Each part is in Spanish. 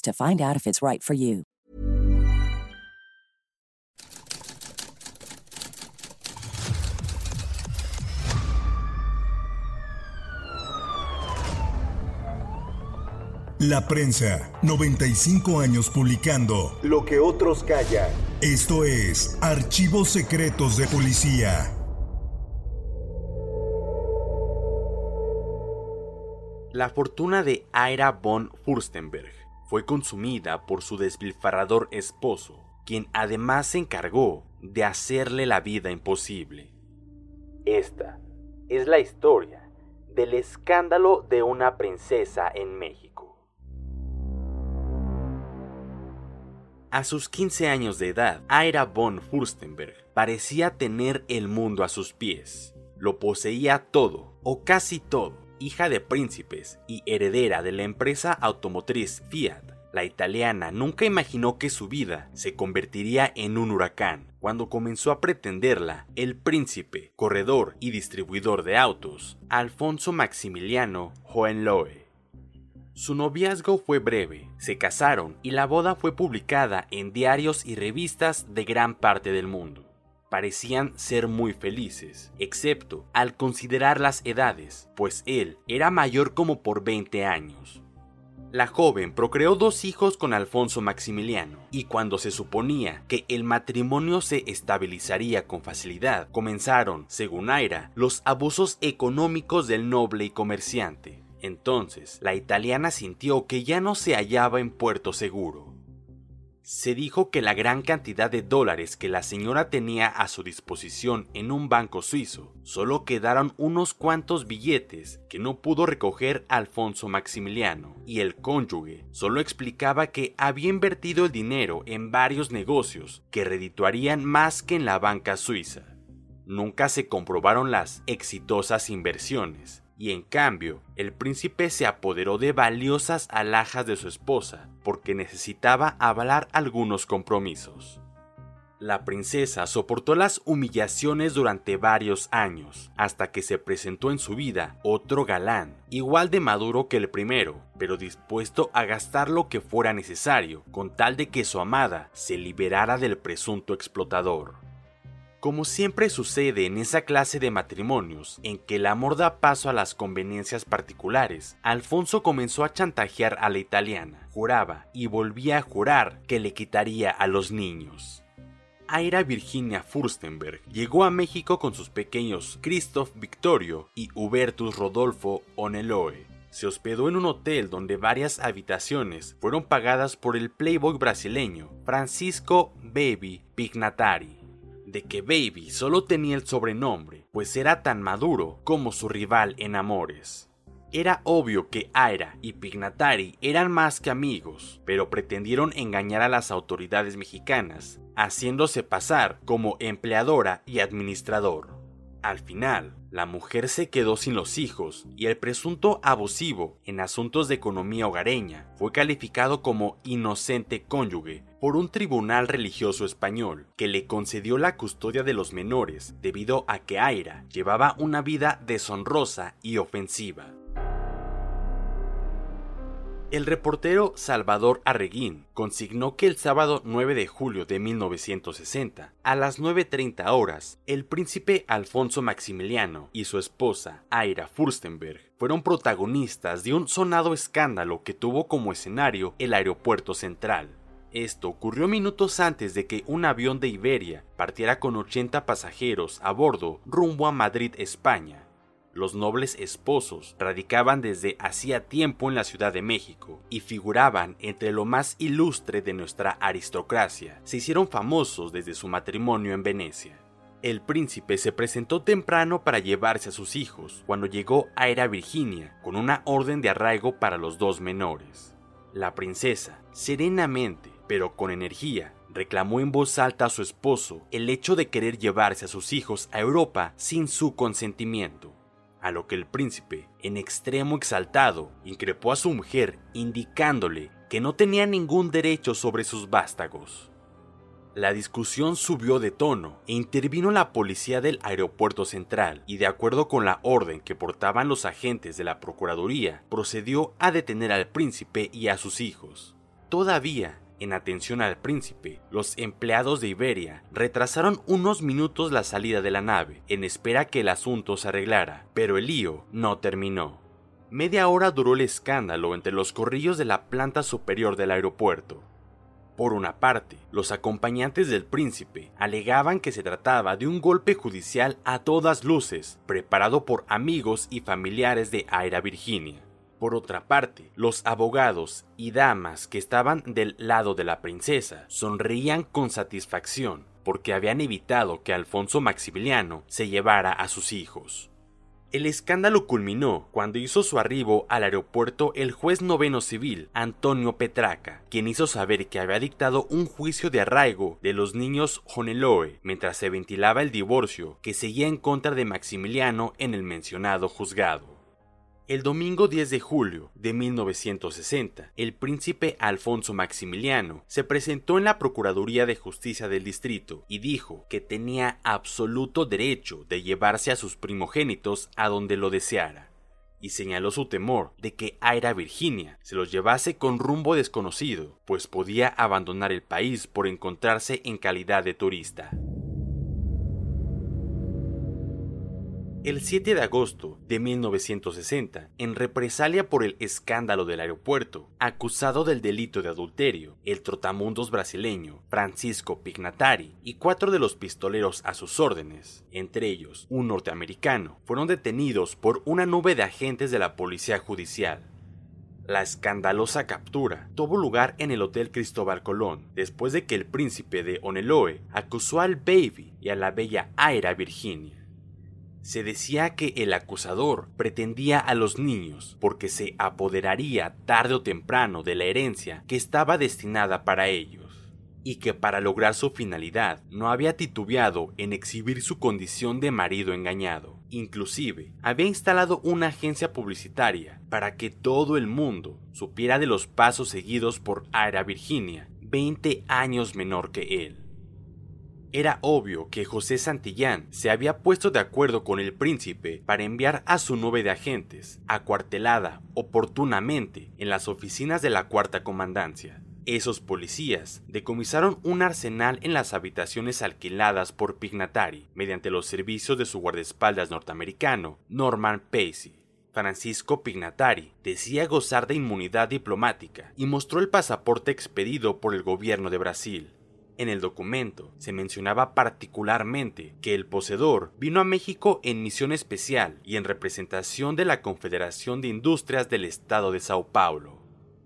to find out if it's right for you. La prensa, 95 años publicando Lo que otros callan. Esto es Archivos Secretos de Policía. La fortuna de Ira von Furstenberg fue consumida por su despilfarrador esposo, quien además se encargó de hacerle la vida imposible. Esta es la historia del escándalo de una princesa en México. A sus 15 años de edad, Ira von Furstenberg parecía tener el mundo a sus pies. Lo poseía todo, o casi todo. Hija de príncipes y heredera de la empresa automotriz Fiat, la italiana nunca imaginó que su vida se convertiría en un huracán cuando comenzó a pretenderla el príncipe, corredor y distribuidor de autos, Alfonso Maximiliano Hohenlohe. Su noviazgo fue breve, se casaron y la boda fue publicada en diarios y revistas de gran parte del mundo. Parecían ser muy felices, excepto al considerar las edades, pues él era mayor como por 20 años. La joven procreó dos hijos con Alfonso Maximiliano, y cuando se suponía que el matrimonio se estabilizaría con facilidad, comenzaron, según Aira, los abusos económicos del noble y comerciante. Entonces, la italiana sintió que ya no se hallaba en puerto seguro. Se dijo que la gran cantidad de dólares que la señora tenía a su disposición en un banco suizo, solo quedaron unos cuantos billetes que no pudo recoger Alfonso Maximiliano, y el cónyuge solo explicaba que había invertido el dinero en varios negocios que redituarían más que en la banca suiza. Nunca se comprobaron las exitosas inversiones, y en cambio el príncipe se apoderó de valiosas alhajas de su esposa porque necesitaba avalar algunos compromisos. La princesa soportó las humillaciones durante varios años, hasta que se presentó en su vida otro galán, igual de maduro que el primero, pero dispuesto a gastar lo que fuera necesario, con tal de que su amada se liberara del presunto explotador. Como siempre sucede en esa clase de matrimonios, en que el amor da paso a las conveniencias particulares, Alfonso comenzó a chantajear a la italiana, juraba y volvía a jurar que le quitaría a los niños. Aira Virginia Furstenberg llegó a México con sus pequeños Christoph Victorio y Hubertus Rodolfo Oneloe. Se hospedó en un hotel donde varias habitaciones fueron pagadas por el playboy brasileño Francisco Baby Pignatari de que Baby solo tenía el sobrenombre, pues era tan maduro como su rival en amores. Era obvio que Aira y Pignatari eran más que amigos, pero pretendieron engañar a las autoridades mexicanas, haciéndose pasar como empleadora y administrador. Al final, la mujer se quedó sin los hijos y el presunto abusivo en asuntos de economía hogareña fue calificado como inocente cónyuge por un tribunal religioso español que le concedió la custodia de los menores debido a que Aira llevaba una vida deshonrosa y ofensiva. El reportero Salvador Arreguín consignó que el sábado 9 de julio de 1960, a las 9.30 horas, el príncipe Alfonso Maximiliano y su esposa, Aira Furstenberg, fueron protagonistas de un sonado escándalo que tuvo como escenario el aeropuerto central. Esto ocurrió minutos antes de que un avión de Iberia partiera con 80 pasajeros a bordo rumbo a Madrid, España, los nobles esposos radicaban desde hacía tiempo en la Ciudad de México y figuraban entre lo más ilustre de nuestra aristocracia. Se hicieron famosos desde su matrimonio en Venecia. El príncipe se presentó temprano para llevarse a sus hijos cuando llegó a Era Virginia con una orden de arraigo para los dos menores. La princesa, serenamente, pero con energía, reclamó en voz alta a su esposo el hecho de querer llevarse a sus hijos a Europa sin su consentimiento a lo que el príncipe, en extremo exaltado, increpó a su mujer indicándole que no tenía ningún derecho sobre sus vástagos. La discusión subió de tono e intervino la policía del aeropuerto central y de acuerdo con la orden que portaban los agentes de la Procuraduría, procedió a detener al príncipe y a sus hijos. Todavía, en atención al príncipe, los empleados de Iberia retrasaron unos minutos la salida de la nave, en espera que el asunto se arreglara, pero el lío no terminó. Media hora duró el escándalo entre los corrillos de la planta superior del aeropuerto. Por una parte, los acompañantes del príncipe alegaban que se trataba de un golpe judicial a todas luces, preparado por amigos y familiares de Aira Virginia. Por otra parte, los abogados y damas que estaban del lado de la princesa sonreían con satisfacción porque habían evitado que Alfonso Maximiliano se llevara a sus hijos. El escándalo culminó cuando hizo su arribo al aeropuerto el juez noveno civil, Antonio Petraca, quien hizo saber que había dictado un juicio de arraigo de los niños Joneloe mientras se ventilaba el divorcio que seguía en contra de Maximiliano en el mencionado juzgado. El domingo 10 de julio de 1960, el príncipe Alfonso Maximiliano se presentó en la Procuraduría de Justicia del Distrito y dijo que tenía absoluto derecho de llevarse a sus primogénitos a donde lo deseara, y señaló su temor de que Aira Virginia se los llevase con rumbo desconocido, pues podía abandonar el país por encontrarse en calidad de turista. El 7 de agosto de 1960, en represalia por el escándalo del aeropuerto, acusado del delito de adulterio, el trotamundos brasileño Francisco Pignatari y cuatro de los pistoleros a sus órdenes, entre ellos un norteamericano, fueron detenidos por una nube de agentes de la policía judicial. La escandalosa captura tuvo lugar en el Hotel Cristóbal Colón, después de que el príncipe de Oneloe acusó al Baby y a la bella Aira Virginia. Se decía que el acusador pretendía a los niños porque se apoderaría tarde o temprano de la herencia que estaba destinada para ellos, y que para lograr su finalidad no había titubeado en exhibir su condición de marido engañado. Inclusive, había instalado una agencia publicitaria para que todo el mundo supiera de los pasos seguidos por Aira Virginia, 20 años menor que él. Era obvio que José Santillán se había puesto de acuerdo con el príncipe para enviar a su nube de agentes, acuartelada oportunamente en las oficinas de la cuarta comandancia. Esos policías decomisaron un arsenal en las habitaciones alquiladas por Pignatari mediante los servicios de su guardaespaldas norteamericano, Norman Pacey. Francisco Pignatari decía gozar de inmunidad diplomática y mostró el pasaporte expedido por el gobierno de Brasil. En el documento se mencionaba particularmente que el poseedor vino a México en misión especial y en representación de la Confederación de Industrias del Estado de Sao Paulo.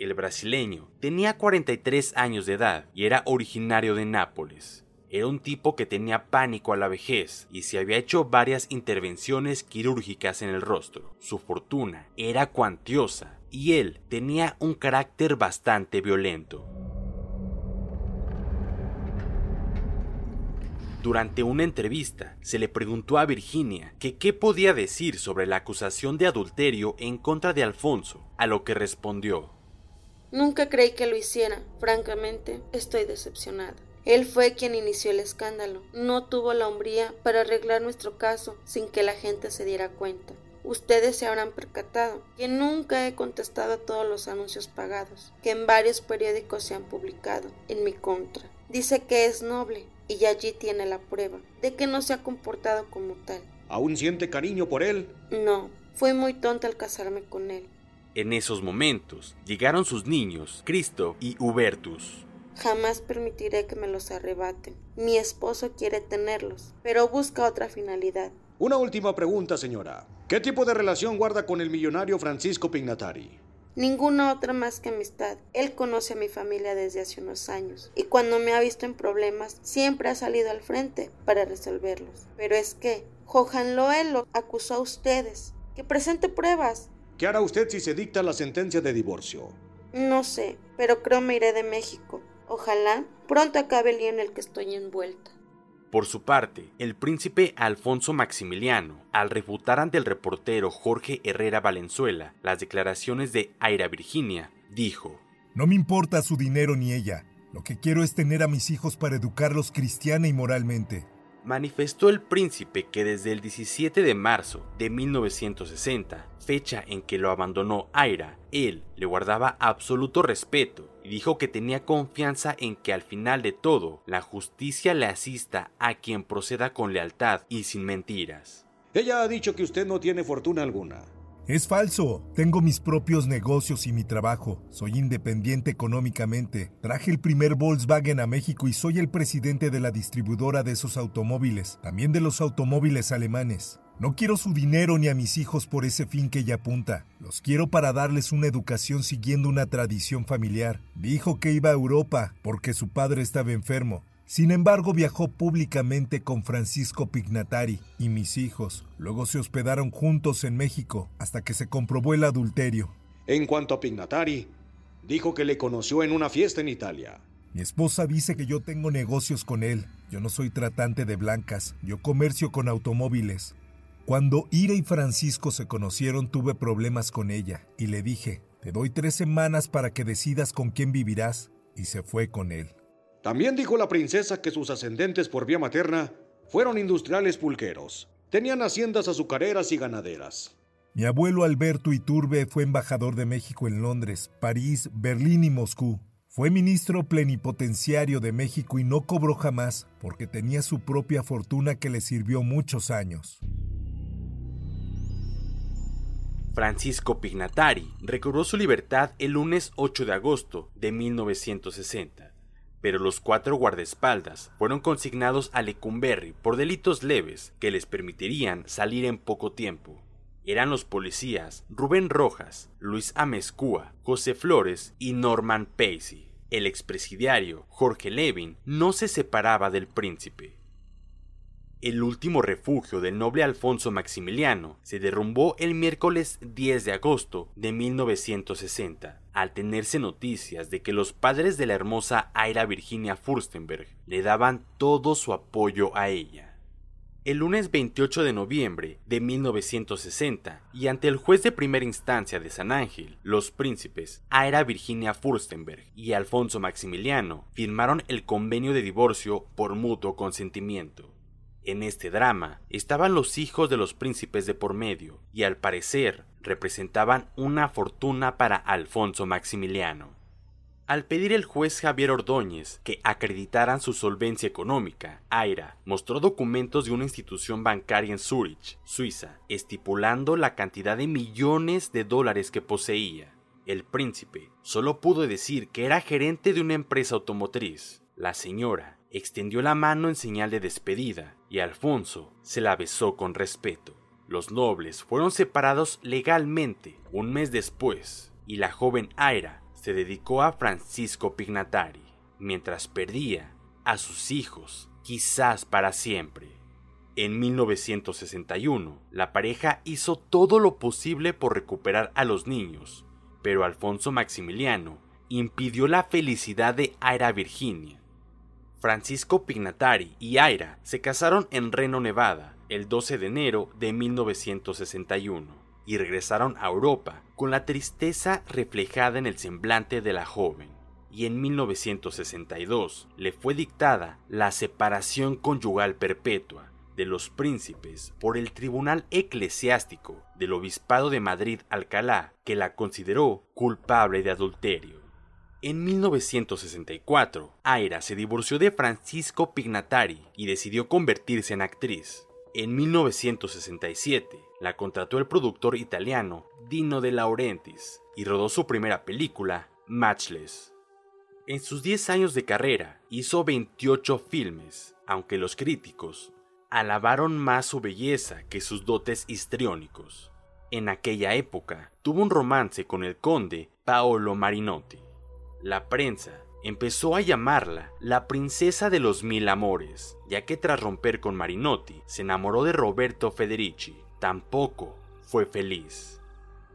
El brasileño tenía 43 años de edad y era originario de Nápoles. Era un tipo que tenía pánico a la vejez y se había hecho varias intervenciones quirúrgicas en el rostro. Su fortuna era cuantiosa y él tenía un carácter bastante violento. Durante una entrevista, se le preguntó a Virginia que qué podía decir sobre la acusación de adulterio en contra de Alfonso, a lo que respondió. Nunca creí que lo hiciera. Francamente, estoy decepcionada. Él fue quien inició el escándalo. No tuvo la hombría para arreglar nuestro caso sin que la gente se diera cuenta. Ustedes se habrán percatado que nunca he contestado a todos los anuncios pagados que en varios periódicos se han publicado en mi contra. Dice que es noble y allí tiene la prueba de que no se ha comportado como tal. ¿Aún siente cariño por él? No, fui muy tonta al casarme con él. En esos momentos llegaron sus niños, Cristo y Hubertus. Jamás permitiré que me los arrebaten. Mi esposo quiere tenerlos, pero busca otra finalidad. Una última pregunta, señora. ¿Qué tipo de relación guarda con el millonario Francisco Pignatari? Ninguna otra más que amistad. Él conoce a mi familia desde hace unos años y cuando me ha visto en problemas siempre ha salido al frente para resolverlos. Pero es que Johan Loel lo acusó a ustedes. Que presente pruebas. ¿Qué hará usted si se dicta la sentencia de divorcio? No sé, pero creo me iré de México. Ojalá pronto acabe el lío en el que estoy envuelta. Por su parte, el príncipe Alfonso Maximiliano, al refutar ante el reportero Jorge Herrera Valenzuela las declaraciones de Aira Virginia, dijo: No me importa su dinero ni ella. Lo que quiero es tener a mis hijos para educarlos cristiana y moralmente manifestó el príncipe que desde el 17 de marzo de 1960, fecha en que lo abandonó Aira, él le guardaba absoluto respeto y dijo que tenía confianza en que al final de todo la justicia le asista a quien proceda con lealtad y sin mentiras. Ella ha dicho que usted no tiene fortuna alguna. Es falso. Tengo mis propios negocios y mi trabajo. Soy independiente económicamente. Traje el primer Volkswagen a México y soy el presidente de la distribuidora de esos automóviles, también de los automóviles alemanes. No quiero su dinero ni a mis hijos por ese fin que ella apunta. Los quiero para darles una educación siguiendo una tradición familiar. Dijo que iba a Europa porque su padre estaba enfermo. Sin embargo, viajó públicamente con Francisco Pignatari y mis hijos. Luego se hospedaron juntos en México hasta que se comprobó el adulterio. En cuanto a Pignatari, dijo que le conoció en una fiesta en Italia. Mi esposa dice que yo tengo negocios con él. Yo no soy tratante de blancas, yo comercio con automóviles. Cuando Ira y Francisco se conocieron tuve problemas con ella y le dije, te doy tres semanas para que decidas con quién vivirás, y se fue con él. También dijo la princesa que sus ascendentes por vía materna fueron industriales pulqueros. Tenían haciendas azucareras y ganaderas. Mi abuelo Alberto Iturbe fue embajador de México en Londres, París, Berlín y Moscú. Fue ministro plenipotenciario de México y no cobró jamás porque tenía su propia fortuna que le sirvió muchos años. Francisco Pignatari recobró su libertad el lunes 8 de agosto de 1960 pero los cuatro guardaespaldas fueron consignados a Lecumberri por delitos leves que les permitirían salir en poco tiempo. Eran los policías Rubén Rojas, Luis Amezcúa, José Flores y Norman Pacey. El expresidiario Jorge Levin no se separaba del príncipe. El último refugio del noble Alfonso Maximiliano se derrumbó el miércoles 10 de agosto de 1960, al tenerse noticias de que los padres de la hermosa Aira Virginia Furstenberg le daban todo su apoyo a ella. El lunes 28 de noviembre de 1960, y ante el juez de primera instancia de San Ángel, los príncipes Aira Virginia Furstenberg y Alfonso Maximiliano firmaron el convenio de divorcio por mutuo consentimiento. En este drama estaban los hijos de los príncipes de por medio, y al parecer representaban una fortuna para Alfonso Maximiliano. Al pedir el juez Javier Ordóñez que acreditaran su solvencia económica, Aira mostró documentos de una institución bancaria en Zurich, Suiza, estipulando la cantidad de millones de dólares que poseía. El príncipe solo pudo decir que era gerente de una empresa automotriz. La señora extendió la mano en señal de despedida y Alfonso se la besó con respeto. Los nobles fueron separados legalmente un mes después y la joven Aira se dedicó a Francisco Pignatari, mientras perdía a sus hijos, quizás para siempre. En 1961, la pareja hizo todo lo posible por recuperar a los niños, pero Alfonso Maximiliano impidió la felicidad de Aira Virginia Francisco Pignatari y Aira se casaron en Reno, Nevada, el 12 de enero de 1961 y regresaron a Europa con la tristeza reflejada en el semblante de la joven. Y en 1962 le fue dictada la separación conyugal perpetua de los príncipes por el Tribunal Eclesiástico del Obispado de Madrid Alcalá, que la consideró culpable de adulterio. En 1964, Aira se divorció de Francisco Pignatari y decidió convertirse en actriz. En 1967, la contrató el productor italiano Dino De Laurentiis y rodó su primera película, Matchless. En sus 10 años de carrera hizo 28 filmes, aunque los críticos alabaron más su belleza que sus dotes histriónicos. En aquella época tuvo un romance con el conde Paolo Marinotti. La prensa empezó a llamarla la princesa de los mil amores, ya que tras romper con Marinotti se enamoró de Roberto Federici. Tampoco fue feliz.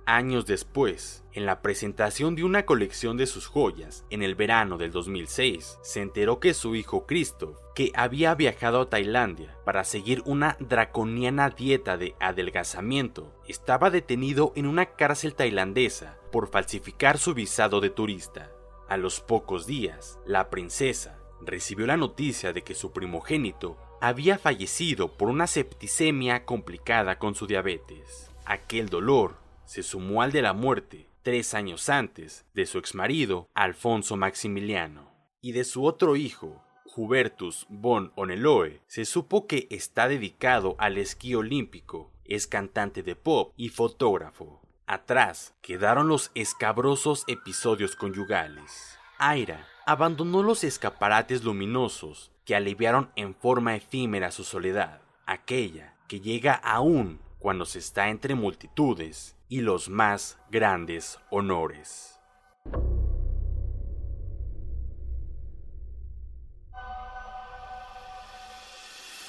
Años después, en la presentación de una colección de sus joyas en el verano del 2006, se enteró que su hijo Christoph, que había viajado a Tailandia para seguir una draconiana dieta de adelgazamiento, estaba detenido en una cárcel tailandesa por falsificar su visado de turista. A los pocos días, la princesa recibió la noticia de que su primogénito había fallecido por una septicemia complicada con su diabetes. Aquel dolor se sumó al de la muerte tres años antes de su exmarido Alfonso Maximiliano y de su otro hijo, Hubertus von Oneloe, se supo que está dedicado al esquí olímpico, es cantante de pop y fotógrafo. Atrás quedaron los escabrosos episodios conyugales. Aira abandonó los escaparates luminosos que aliviaron en forma efímera su soledad, aquella que llega aún cuando se está entre multitudes y los más grandes honores.